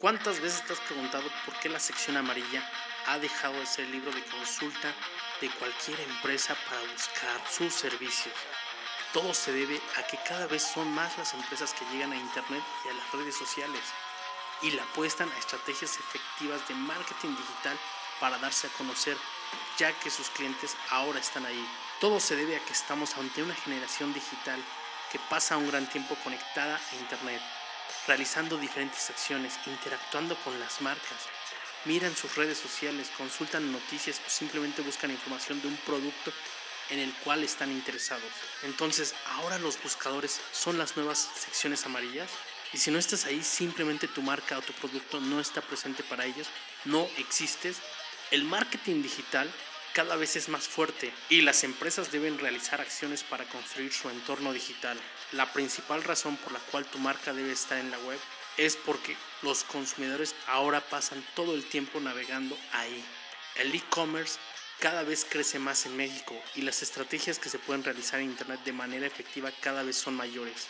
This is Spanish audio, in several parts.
¿Cuántas veces te has preguntado por qué la sección amarilla ha dejado de ser el libro de consulta de cualquier empresa para buscar sus servicios? Todo se debe a que cada vez son más las empresas que llegan a Internet y a las redes sociales y la apuestan a estrategias efectivas de marketing digital para darse a conocer, ya que sus clientes ahora están ahí. Todo se debe a que estamos ante una generación digital que pasa un gran tiempo conectada a Internet realizando diferentes acciones, interactuando con las marcas. Miran sus redes sociales, consultan noticias o simplemente buscan información de un producto en el cual están interesados. Entonces, ahora los buscadores son las nuevas secciones amarillas. Y si no estás ahí, simplemente tu marca o tu producto no está presente para ellos, no existes. El marketing digital cada vez es más fuerte y las empresas deben realizar acciones para construir su entorno digital. La principal razón por la cual tu marca debe estar en la web es porque los consumidores ahora pasan todo el tiempo navegando ahí. El e-commerce cada vez crece más en México y las estrategias que se pueden realizar en Internet de manera efectiva cada vez son mayores.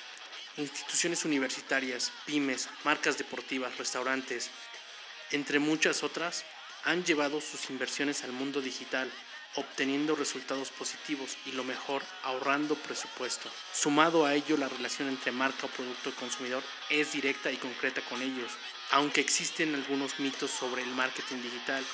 Instituciones universitarias, pymes, marcas deportivas, restaurantes, entre muchas otras, han llevado sus inversiones al mundo digital, obteniendo resultados positivos y lo mejor, ahorrando presupuesto. Sumado a ello, la relación entre marca o producto y consumidor es directa y concreta con ellos, aunque existen algunos mitos sobre el marketing digital.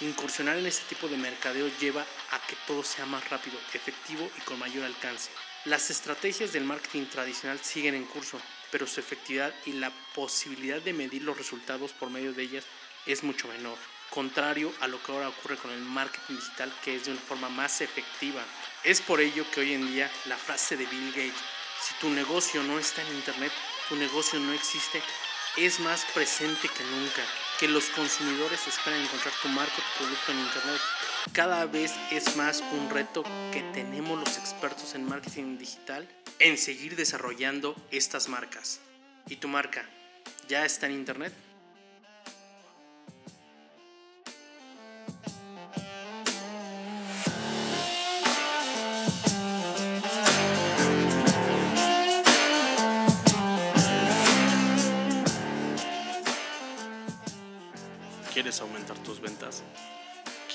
Incursionar en este tipo de mercadeo lleva a que todo sea más rápido, efectivo y con mayor alcance. Las estrategias del marketing tradicional siguen en curso, pero su efectividad y la posibilidad de medir los resultados por medio de ellas es mucho menor contrario a lo que ahora ocurre con el marketing digital, que es de una forma más efectiva. Es por ello que hoy en día la frase de Bill Gates, si tu negocio no está en Internet, tu negocio no existe, es más presente que nunca. Que los consumidores esperan encontrar tu marca tu producto en Internet. Cada vez es más un reto que tenemos los expertos en marketing digital en seguir desarrollando estas marcas. ¿Y tu marca ya está en Internet?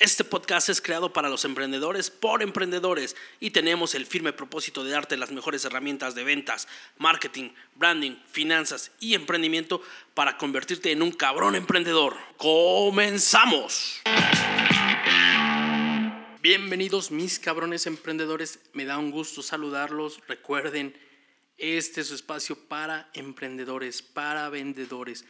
Este podcast es creado para los emprendedores por emprendedores y tenemos el firme propósito de darte las mejores herramientas de ventas, marketing, branding, finanzas y emprendimiento para convertirte en un cabrón emprendedor. ¡Comenzamos! Bienvenidos mis cabrones emprendedores, me da un gusto saludarlos. Recuerden, este es su espacio para emprendedores, para vendedores,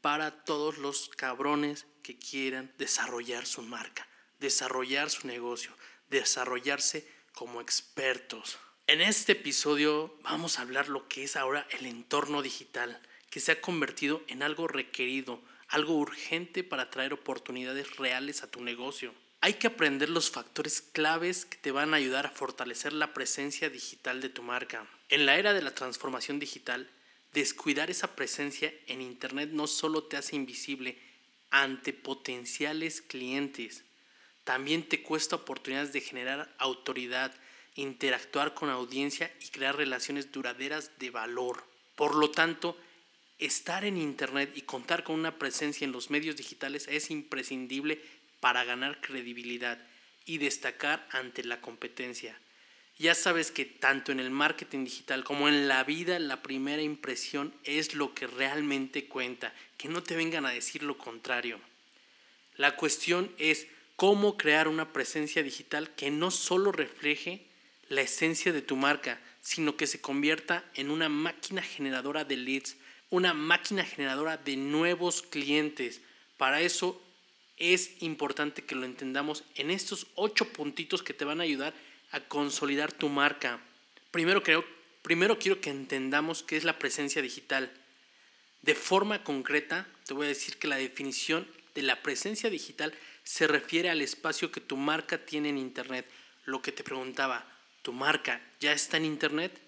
para todos los cabrones que quieran desarrollar su marca desarrollar su negocio, desarrollarse como expertos. En este episodio vamos a hablar lo que es ahora el entorno digital, que se ha convertido en algo requerido, algo urgente para traer oportunidades reales a tu negocio. Hay que aprender los factores claves que te van a ayudar a fortalecer la presencia digital de tu marca. En la era de la transformación digital, descuidar esa presencia en Internet no solo te hace invisible ante potenciales clientes, también te cuesta oportunidades de generar autoridad, interactuar con audiencia y crear relaciones duraderas de valor. Por lo tanto, estar en Internet y contar con una presencia en los medios digitales es imprescindible para ganar credibilidad y destacar ante la competencia. Ya sabes que tanto en el marketing digital como en la vida la primera impresión es lo que realmente cuenta, que no te vengan a decir lo contrario. La cuestión es cómo crear una presencia digital que no solo refleje la esencia de tu marca, sino que se convierta en una máquina generadora de leads, una máquina generadora de nuevos clientes. Para eso es importante que lo entendamos en estos ocho puntitos que te van a ayudar a consolidar tu marca. Primero, creo, primero quiero que entendamos qué es la presencia digital. De forma concreta, te voy a decir que la definición de la presencia digital se refiere al espacio que tu marca tiene en Internet. Lo que te preguntaba, ¿tu marca ya está en Internet?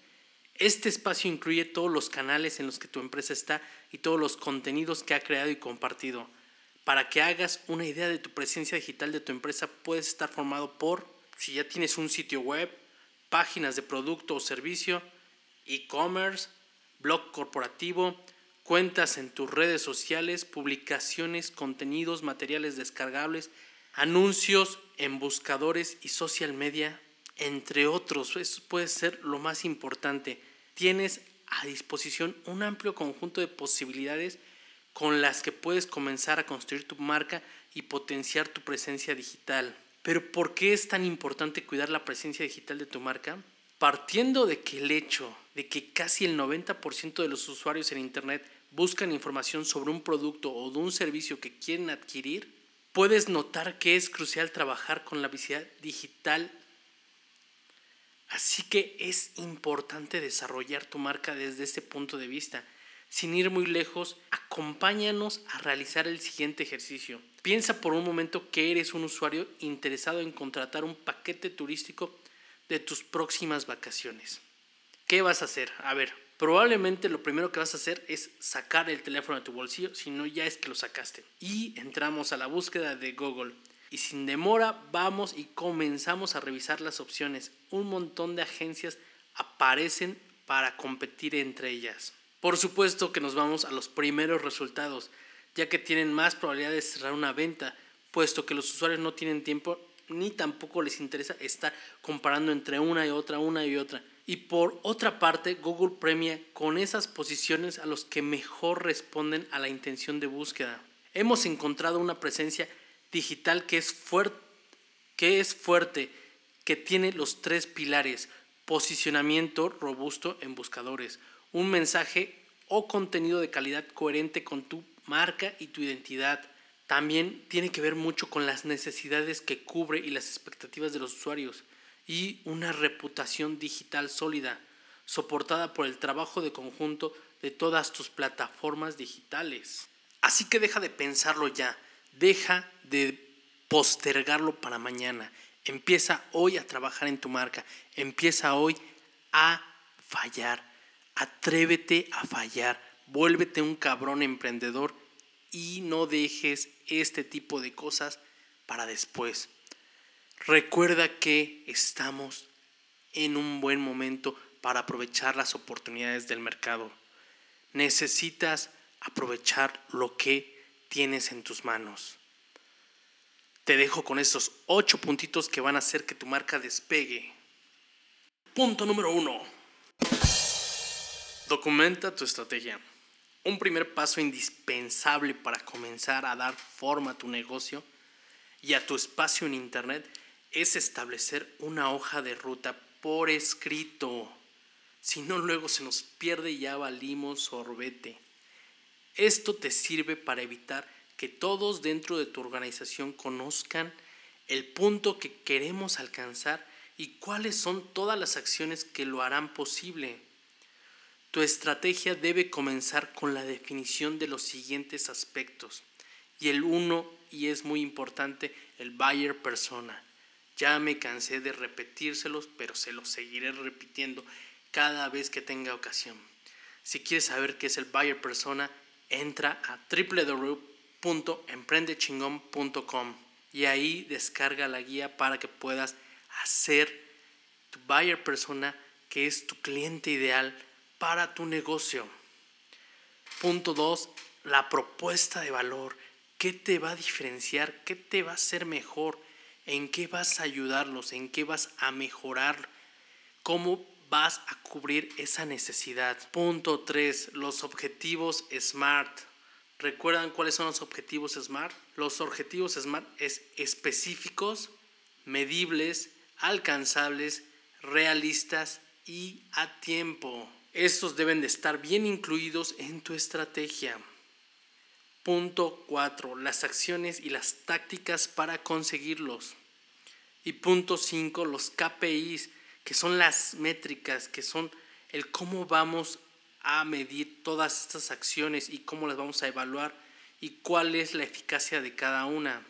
Este espacio incluye todos los canales en los que tu empresa está y todos los contenidos que ha creado y compartido. Para que hagas una idea de tu presencia digital de tu empresa, puedes estar formado por, si ya tienes un sitio web, páginas de producto o servicio, e-commerce, blog corporativo, cuentas en tus redes sociales, publicaciones, contenidos, materiales descargables, anuncios en buscadores y social media, entre otros. Eso puede ser lo más importante. Tienes a disposición un amplio conjunto de posibilidades con las que puedes comenzar a construir tu marca y potenciar tu presencia digital. Pero ¿por qué es tan importante cuidar la presencia digital de tu marca? Partiendo de que el hecho de que casi el 90% de los usuarios en Internet buscan información sobre un producto o de un servicio que quieren adquirir, puedes notar que es crucial trabajar con la visibilidad digital Así que es importante desarrollar tu marca desde ese punto de vista. Sin ir muy lejos, acompáñanos a realizar el siguiente ejercicio. Piensa por un momento que eres un usuario interesado en contratar un paquete turístico de tus próximas vacaciones. ¿Qué vas a hacer? A ver, probablemente lo primero que vas a hacer es sacar el teléfono de tu bolsillo, si no ya es que lo sacaste. Y entramos a la búsqueda de Google. Y sin demora vamos y comenzamos a revisar las opciones. Un montón de agencias aparecen para competir entre ellas. Por supuesto que nos vamos a los primeros resultados, ya que tienen más probabilidad de cerrar una venta, puesto que los usuarios no tienen tiempo ni tampoco les interesa estar comparando entre una y otra, una y otra. Y por otra parte, Google premia con esas posiciones a los que mejor responden a la intención de búsqueda. Hemos encontrado una presencia digital que es, fuerte, que es fuerte, que tiene los tres pilares, posicionamiento robusto en buscadores, un mensaje o contenido de calidad coherente con tu marca y tu identidad. También tiene que ver mucho con las necesidades que cubre y las expectativas de los usuarios y una reputación digital sólida, soportada por el trabajo de conjunto de todas tus plataformas digitales. Así que deja de pensarlo ya, Deja de postergarlo para mañana. Empieza hoy a trabajar en tu marca. Empieza hoy a fallar. Atrévete a fallar. Vuélvete un cabrón emprendedor y no dejes este tipo de cosas para después. Recuerda que estamos en un buen momento para aprovechar las oportunidades del mercado. Necesitas aprovechar lo que tienes en tus manos. Te dejo con estos ocho puntitos que van a hacer que tu marca despegue. Punto número uno. Documenta tu estrategia. Un primer paso indispensable para comenzar a dar forma a tu negocio y a tu espacio en Internet es establecer una hoja de ruta por escrito. Si no, luego se nos pierde y ya valimos sorbete. Esto te sirve para evitar que todos dentro de tu organización conozcan el punto que queremos alcanzar y cuáles son todas las acciones que lo harán posible. Tu estrategia debe comenzar con la definición de los siguientes aspectos. Y el uno, y es muy importante, el buyer persona. Ya me cansé de repetírselos, pero se los seguiré repitiendo cada vez que tenga ocasión. Si quieres saber qué es el buyer persona, entra a www.emprendechingón.com y ahí descarga la guía para que puedas hacer tu buyer persona que es tu cliente ideal para tu negocio. Punto 2. La propuesta de valor. ¿Qué te va a diferenciar? ¿Qué te va a hacer mejor? ¿En qué vas a ayudarlos? ¿En qué vas a mejorar? ¿Cómo vas a cubrir esa necesidad. Punto 3. Los objetivos SMART. ¿Recuerdan cuáles son los objetivos SMART? Los objetivos SMART es específicos, medibles, alcanzables, realistas y a tiempo. Estos deben de estar bien incluidos en tu estrategia. Punto 4. Las acciones y las tácticas para conseguirlos. Y punto 5. Los KPIs que son las métricas, que son el cómo vamos a medir todas estas acciones y cómo las vamos a evaluar y cuál es la eficacia de cada una.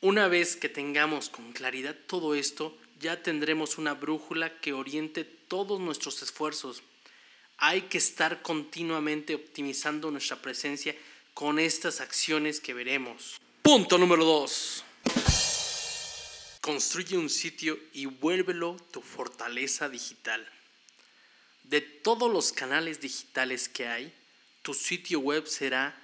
Una vez que tengamos con claridad todo esto, ya tendremos una brújula que oriente todos nuestros esfuerzos. Hay que estar continuamente optimizando nuestra presencia con estas acciones que veremos. Punto número 2. Construye un sitio y vuélvelo tu fortaleza digital. De todos los canales digitales que hay, tu sitio web será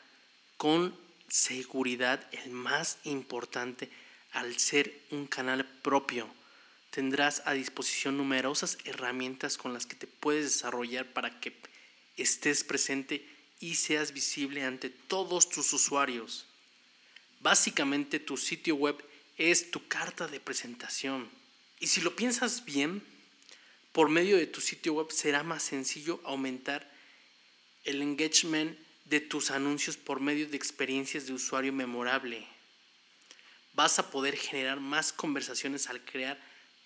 con seguridad el más importante al ser un canal propio. Tendrás a disposición numerosas herramientas con las que te puedes desarrollar para que estés presente y seas visible ante todos tus usuarios. Básicamente tu sitio web es tu carta de presentación. Y si lo piensas bien, por medio de tu sitio web será más sencillo aumentar el engagement de tus anuncios por medio de experiencias de usuario memorable. Vas a poder generar más conversaciones al crear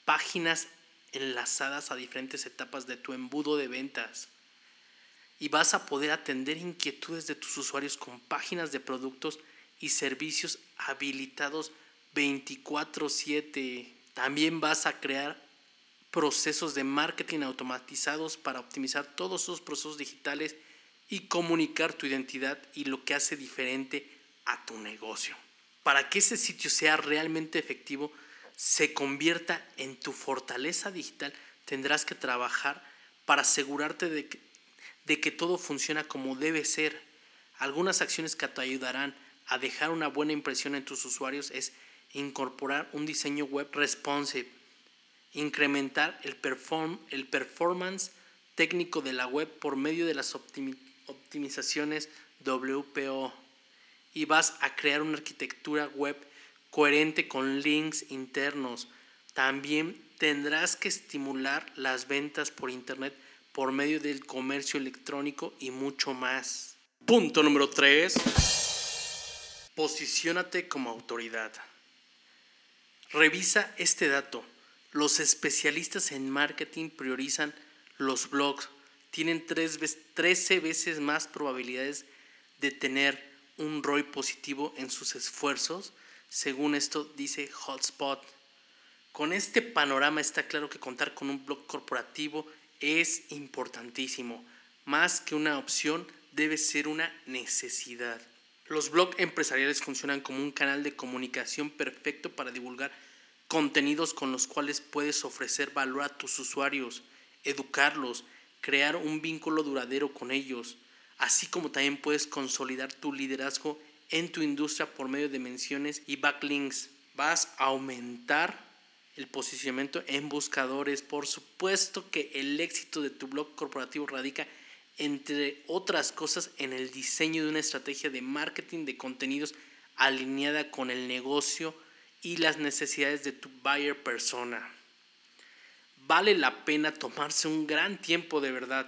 páginas enlazadas a diferentes etapas de tu embudo de ventas. Y vas a poder atender inquietudes de tus usuarios con páginas de productos y servicios habilitados 24/7. También vas a crear procesos de marketing automatizados para optimizar todos esos procesos digitales y comunicar tu identidad y lo que hace diferente a tu negocio. Para que ese sitio sea realmente efectivo, se convierta en tu fortaleza digital, tendrás que trabajar para asegurarte de que, de que todo funciona como debe ser. Algunas acciones que te ayudarán a dejar una buena impresión en tus usuarios es incorporar un diseño web responsive, incrementar el, perform, el performance técnico de la web por medio de las optimizaciones WPO y vas a crear una arquitectura web coherente con links internos. También tendrás que estimular las ventas por Internet por medio del comercio electrónico y mucho más. Punto número 3. Posiciónate como autoridad. Revisa este dato. Los especialistas en marketing priorizan los blogs tienen 13 veces más probabilidades de tener un ROI positivo en sus esfuerzos, según esto dice Hotspot. Con este panorama está claro que contar con un blog corporativo es importantísimo. Más que una opción, debe ser una necesidad. Los blogs empresariales funcionan como un canal de comunicación perfecto para divulgar contenidos con los cuales puedes ofrecer valor a tus usuarios, educarlos, crear un vínculo duradero con ellos, así como también puedes consolidar tu liderazgo en tu industria por medio de menciones y backlinks. Vas a aumentar el posicionamiento en buscadores. Por supuesto que el éxito de tu blog corporativo radica, entre otras cosas, en el diseño de una estrategia de marketing de contenidos alineada con el negocio y las necesidades de tu buyer persona vale la pena tomarse un gran tiempo de verdad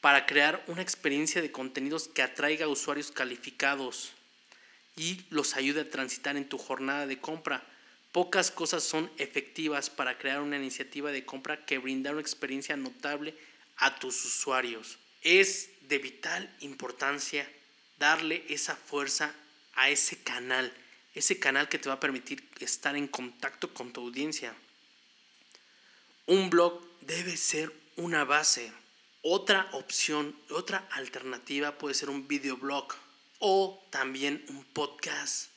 para crear una experiencia de contenidos que atraiga a usuarios calificados y los ayude a transitar en tu jornada de compra. Pocas cosas son efectivas para crear una iniciativa de compra que brinda una experiencia notable a tus usuarios. Es de vital importancia darle esa fuerza a ese canal, ese canal que te va a permitir estar en contacto con tu audiencia. Un blog debe ser una base. Otra opción, otra alternativa puede ser un videoblog o también un podcast.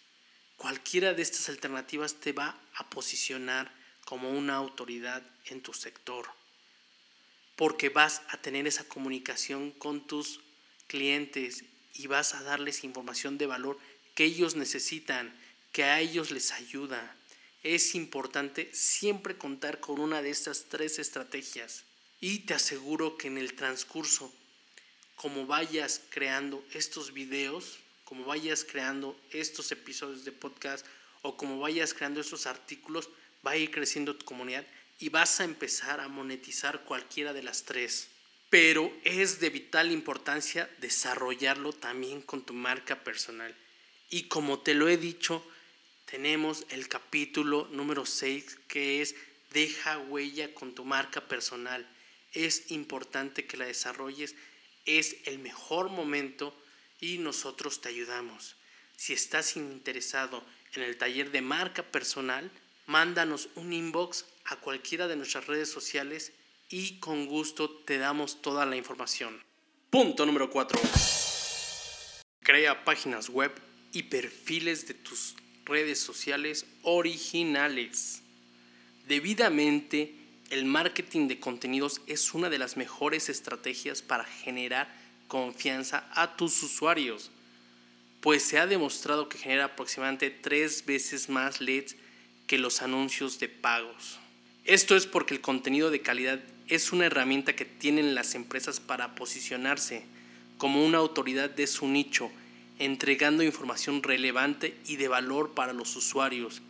Cualquiera de estas alternativas te va a posicionar como una autoridad en tu sector, porque vas a tener esa comunicación con tus clientes y vas a darles información de valor que ellos necesitan, que a ellos les ayuda es importante siempre contar con una de estas tres estrategias. Y te aseguro que en el transcurso, como vayas creando estos videos, como vayas creando estos episodios de podcast o como vayas creando estos artículos, va a ir creciendo tu comunidad y vas a empezar a monetizar cualquiera de las tres. Pero es de vital importancia desarrollarlo también con tu marca personal. Y como te lo he dicho, tenemos el capítulo número 6 que es Deja huella con tu marca personal. Es importante que la desarrolles, es el mejor momento y nosotros te ayudamos. Si estás interesado en el taller de marca personal, mándanos un inbox a cualquiera de nuestras redes sociales y con gusto te damos toda la información. Punto número 4. Crea páginas web y perfiles de tus redes sociales originales. Debidamente, el marketing de contenidos es una de las mejores estrategias para generar confianza a tus usuarios, pues se ha demostrado que genera aproximadamente tres veces más leads que los anuncios de pagos. Esto es porque el contenido de calidad es una herramienta que tienen las empresas para posicionarse como una autoridad de su nicho, entregando información relevante y de valor para los usuarios.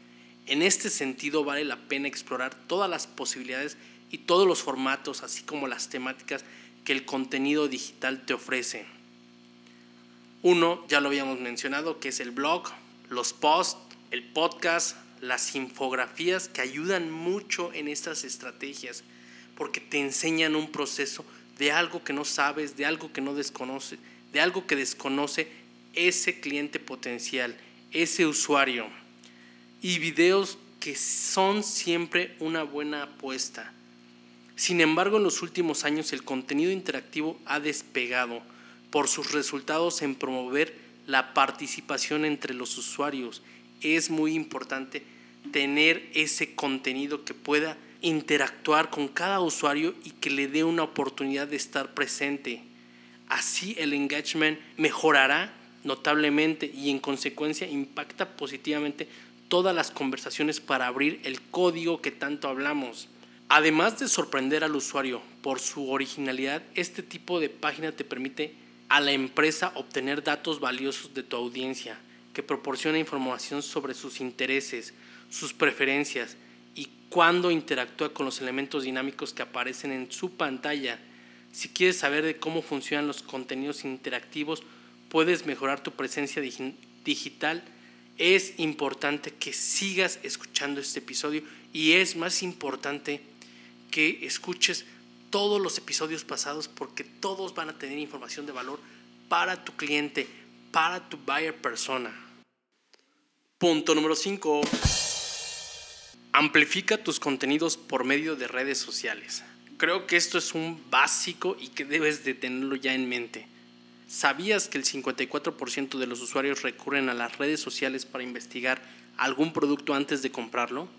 En este sentido vale la pena explorar todas las posibilidades y todos los formatos, así como las temáticas que el contenido digital te ofrece. Uno, ya lo habíamos mencionado, que es el blog, los posts, el podcast, las infografías que ayudan mucho en estas estrategias porque te enseñan un proceso de algo que no sabes, de algo que no desconoce, de algo que desconoce ese cliente potencial, ese usuario. Y videos que son siempre una buena apuesta. Sin embargo, en los últimos años el contenido interactivo ha despegado por sus resultados en promover la participación entre los usuarios. Es muy importante tener ese contenido que pueda interactuar con cada usuario y que le dé una oportunidad de estar presente. Así el engagement mejorará notablemente y en consecuencia impacta positivamente todas las conversaciones para abrir el código que tanto hablamos. Además de sorprender al usuario por su originalidad, este tipo de página te permite a la empresa obtener datos valiosos de tu audiencia, que proporciona información sobre sus intereses, sus preferencias y cuándo interactúa con los elementos dinámicos que aparecen en su pantalla. Si quieres saber de cómo funcionan los contenidos interactivos, puedes mejorar tu presencia digital. Es importante que sigas escuchando este episodio y es más importante que escuches todos los episodios pasados porque todos van a tener información de valor para tu cliente, para tu buyer persona. Punto número 5. Amplifica tus contenidos por medio de redes sociales. Creo que esto es un básico y que debes de tenerlo ya en mente. ¿Sabías que el 54% de los usuarios recurren a las redes sociales para investigar algún producto antes de comprarlo?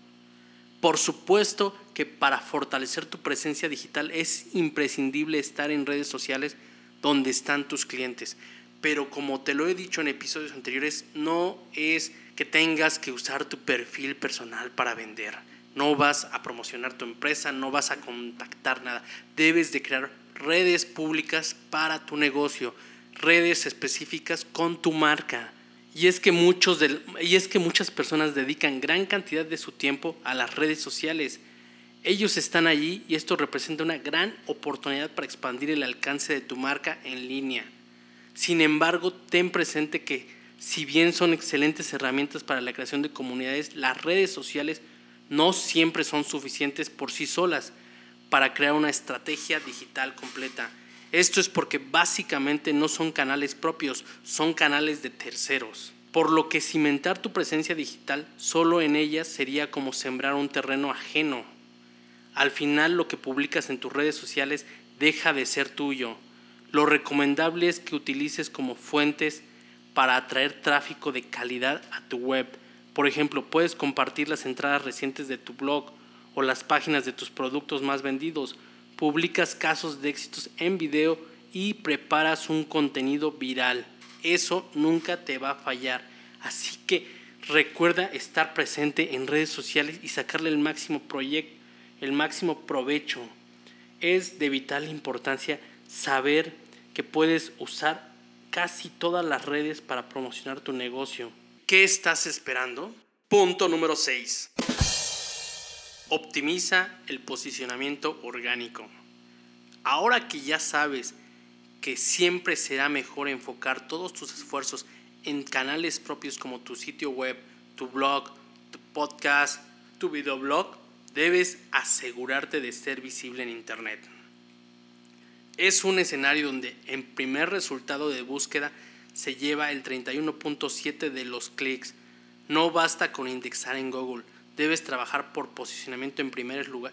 Por supuesto que para fortalecer tu presencia digital es imprescindible estar en redes sociales donde están tus clientes. Pero como te lo he dicho en episodios anteriores, no es que tengas que usar tu perfil personal para vender. No vas a promocionar tu empresa, no vas a contactar nada. Debes de crear redes públicas para tu negocio, redes específicas con tu marca. Y es que muchos y es que muchas personas dedican gran cantidad de su tiempo a las redes sociales. Ellos están allí y esto representa una gran oportunidad para expandir el alcance de tu marca en línea. Sin embargo, ten presente que si bien son excelentes herramientas para la creación de comunidades, las redes sociales no siempre son suficientes por sí solas para crear una estrategia digital completa. Esto es porque básicamente no son canales propios, son canales de terceros. Por lo que cimentar tu presencia digital solo en ellas sería como sembrar un terreno ajeno. Al final lo que publicas en tus redes sociales deja de ser tuyo. Lo recomendable es que utilices como fuentes para atraer tráfico de calidad a tu web. Por ejemplo, puedes compartir las entradas recientes de tu blog o las páginas de tus productos más vendidos. Publicas casos de éxitos en video y preparas un contenido viral. Eso nunca te va a fallar. Así que recuerda estar presente en redes sociales y sacarle el máximo proyecto, el máximo provecho. Es de vital importancia saber que puedes usar casi todas las redes para promocionar tu negocio. ¿Qué estás esperando? Punto número 6. Optimiza el posicionamiento orgánico. Ahora que ya sabes que siempre será mejor enfocar todos tus esfuerzos en canales propios como tu sitio web, tu blog, tu podcast, tu videoblog, debes asegurarte de ser visible en Internet es un escenario donde en primer resultado de búsqueda se lleva el 31.7 de los clics. No basta con indexar en Google, debes trabajar por posicionamiento en,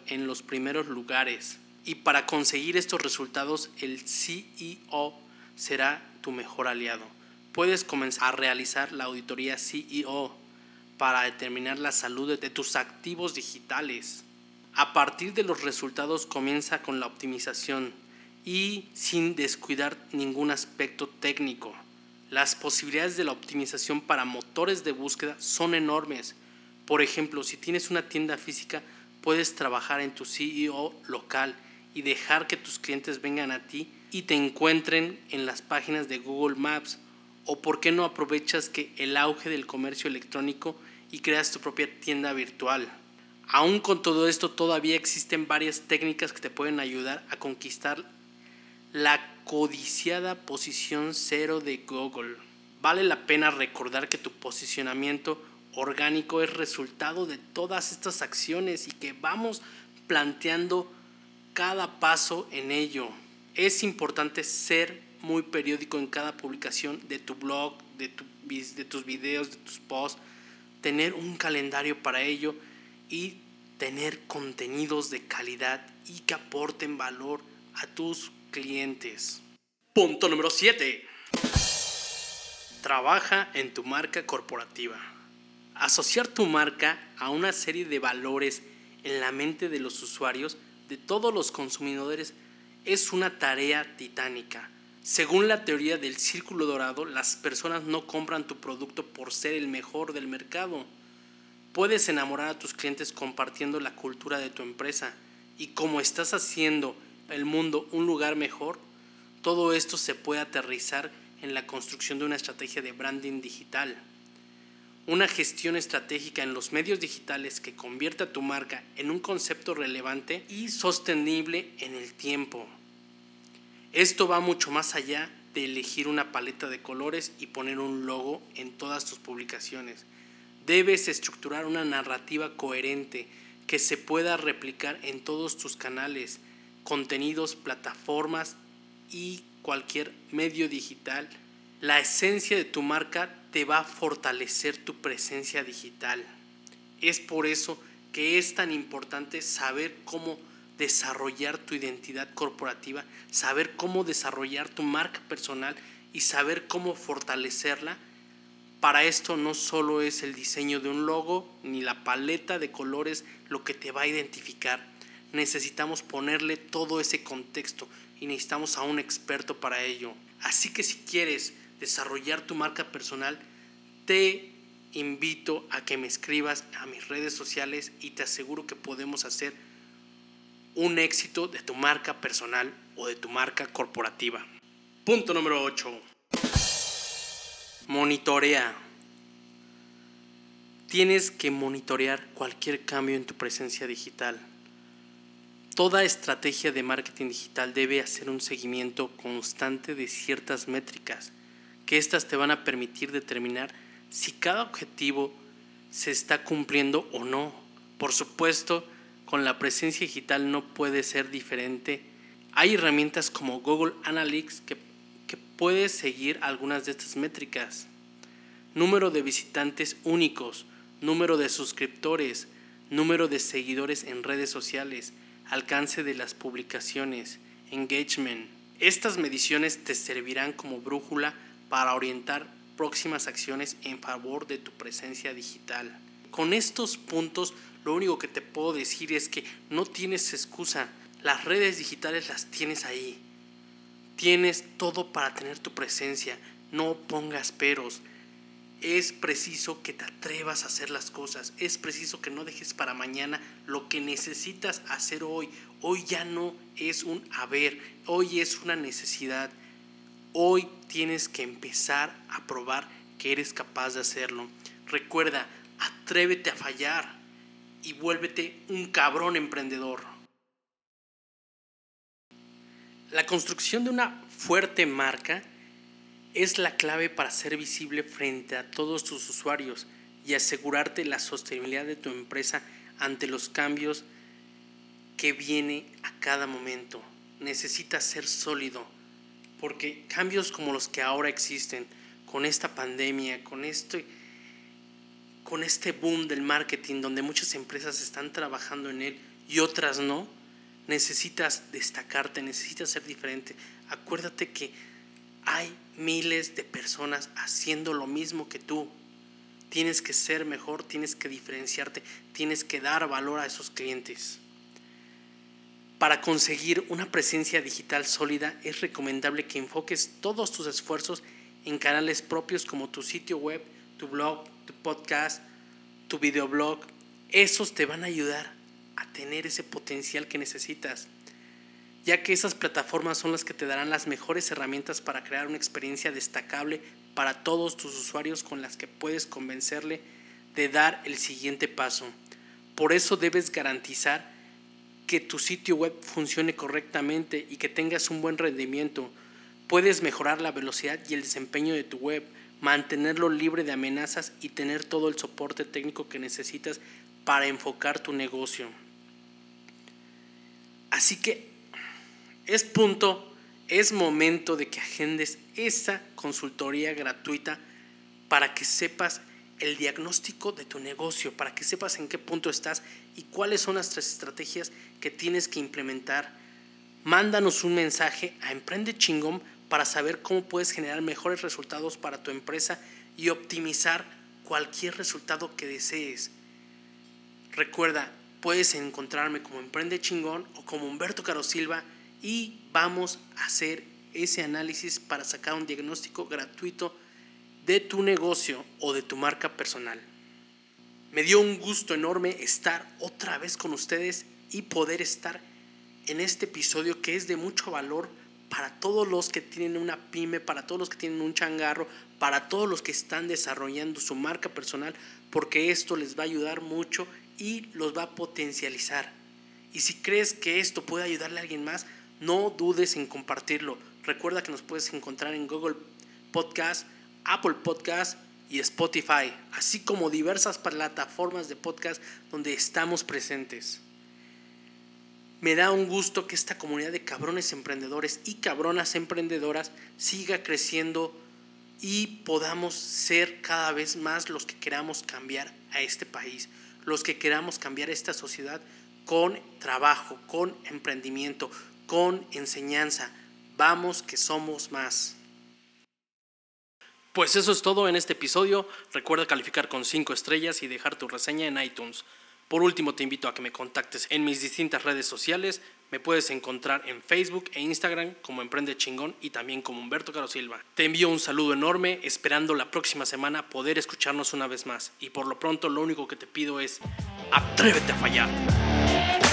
en los primeros lugares. Y para conseguir estos resultados, el CEO será tu mejor aliado. Puedes comenzar a realizar la auditoría CEO para determinar la salud de tus activos digitales. A partir de los resultados comienza con la optimización y sin descuidar ningún aspecto técnico. Las posibilidades de la optimización para motores de búsqueda son enormes. Por ejemplo, si tienes una tienda física, puedes trabajar en tu CEO local y dejar que tus clientes vengan a ti y te encuentren en las páginas de Google Maps. O por qué no aprovechas que el auge del comercio electrónico y creas tu propia tienda virtual. Aún con todo esto, todavía existen varias técnicas que te pueden ayudar a conquistar la codiciada posición cero de Google. Vale la pena recordar que tu posicionamiento orgánico es resultado de todas estas acciones y que vamos planteando cada paso en ello. Es importante ser muy periódico en cada publicación de tu blog, de, de tus videos, de tus posts, tener un calendario para ello y tener contenidos de calidad y que aporten valor a tus clientes. Punto número 7. Trabaja en tu marca corporativa. Asociar tu marca a una serie de valores en la mente de los usuarios, de todos los consumidores, es una tarea titánica. Según la teoría del círculo dorado, las personas no compran tu producto por ser el mejor del mercado. Puedes enamorar a tus clientes compartiendo la cultura de tu empresa y como estás haciendo el mundo un lugar mejor, todo esto se puede aterrizar en la construcción de una estrategia de branding digital. Una gestión estratégica en los medios digitales que convierta tu marca en un concepto relevante y sostenible en el tiempo. Esto va mucho más allá de elegir una paleta de colores y poner un logo en todas tus publicaciones. Debes estructurar una narrativa coherente que se pueda replicar en todos tus canales, contenidos, plataformas y cualquier medio digital, la esencia de tu marca te va a fortalecer tu presencia digital. Es por eso que es tan importante saber cómo desarrollar tu identidad corporativa, saber cómo desarrollar tu marca personal y saber cómo fortalecerla. Para esto no solo es el diseño de un logo ni la paleta de colores lo que te va a identificar, necesitamos ponerle todo ese contexto y necesitamos a un experto para ello. Así que si quieres desarrollar tu marca personal, te invito a que me escribas a mis redes sociales y te aseguro que podemos hacer un éxito de tu marca personal o de tu marca corporativa. Punto número 8. Monitorea. Tienes que monitorear cualquier cambio en tu presencia digital Toda estrategia de marketing digital debe hacer un seguimiento constante de ciertas métricas, que éstas te van a permitir determinar si cada objetivo se está cumpliendo o no. Por supuesto, con la presencia digital no puede ser diferente. Hay herramientas como Google Analytics que, que puedes seguir algunas de estas métricas. Número de visitantes únicos, número de suscriptores, número de seguidores en redes sociales, alcance de las publicaciones, engagement. Estas mediciones te servirán como brújula para orientar próximas acciones en favor de tu presencia digital. Con estos puntos, lo único que te puedo decir es que no tienes excusa. Las redes digitales las tienes ahí. Tienes todo para tener tu presencia. No pongas peros es preciso que te atrevas a hacer las cosas, es preciso que no dejes para mañana lo que necesitas hacer hoy. Hoy ya no es un haber, hoy es una necesidad. Hoy tienes que empezar a probar que eres capaz de hacerlo. Recuerda, atrévete a fallar y vuélvete un cabrón emprendedor. La construcción de una fuerte marca es la clave para ser visible frente a todos tus usuarios y asegurarte la sostenibilidad de tu empresa ante los cambios que viene a cada momento. Necesitas ser sólido, porque cambios como los que ahora existen, con esta pandemia, con esto, con este boom del marketing donde muchas empresas están trabajando en él y otras no, necesitas destacarte, necesitas ser diferente. Acuérdate que hay miles de personas haciendo lo mismo que tú. Tienes que ser mejor, tienes que diferenciarte, tienes que dar valor a esos clientes. Para conseguir una presencia digital sólida es recomendable que enfoques todos tus esfuerzos en canales propios como tu sitio web, tu blog, tu podcast, tu videoblog. Esos te van a ayudar a tener ese potencial que necesitas, ya que esas plataformas son las que te darán las mejores herramientas para crear una experiencia destacable para todos tus usuarios con las que puedes convencerle de dar el siguiente paso. Por eso debes garantizar que tu sitio web funcione correctamente y que tengas un buen rendimiento. Puedes mejorar la velocidad y el desempeño de tu web, mantenerlo libre de amenazas y tener todo el soporte técnico que necesitas para enfocar tu negocio. Así que es punto, es momento de que agendes esa consultoría gratuita para que sepas el diagnóstico de tu negocio, para que sepas en qué punto estás y cuáles son las tres estrategias que tienes que implementar. Mándanos un mensaje a Emprende Chingón para saber cómo puedes generar mejores resultados para tu empresa y optimizar cualquier resultado que desees. Recuerda, puedes encontrarme como Emprende Chingón o como Humberto Caro Silva y vamos a hacer ese análisis para sacar un diagnóstico gratuito de tu negocio o de tu marca personal. Me dio un gusto enorme estar otra vez con ustedes y poder estar en este episodio que es de mucho valor para todos los que tienen una pyme, para todos los que tienen un changarro, para todos los que están desarrollando su marca personal, porque esto les va a ayudar mucho y los va a potencializar. Y si crees que esto puede ayudarle a alguien más, no dudes en compartirlo. Recuerda que nos puedes encontrar en Google Podcast, Apple Podcast y Spotify, así como diversas plataformas de podcast donde estamos presentes. Me da un gusto que esta comunidad de cabrones emprendedores y cabronas emprendedoras siga creciendo y podamos ser cada vez más los que queramos cambiar a este país, los que queramos cambiar esta sociedad con trabajo, con emprendimiento, con enseñanza. Vamos que somos más. Pues eso es todo en este episodio. Recuerda calificar con 5 estrellas y dejar tu reseña en iTunes. Por último, te invito a que me contactes en mis distintas redes sociales. Me puedes encontrar en Facebook e Instagram como Emprende Chingón y también como Humberto Caro Silva. Te envío un saludo enorme, esperando la próxima semana poder escucharnos una vez más. Y por lo pronto, lo único que te pido es, atrévete a fallar.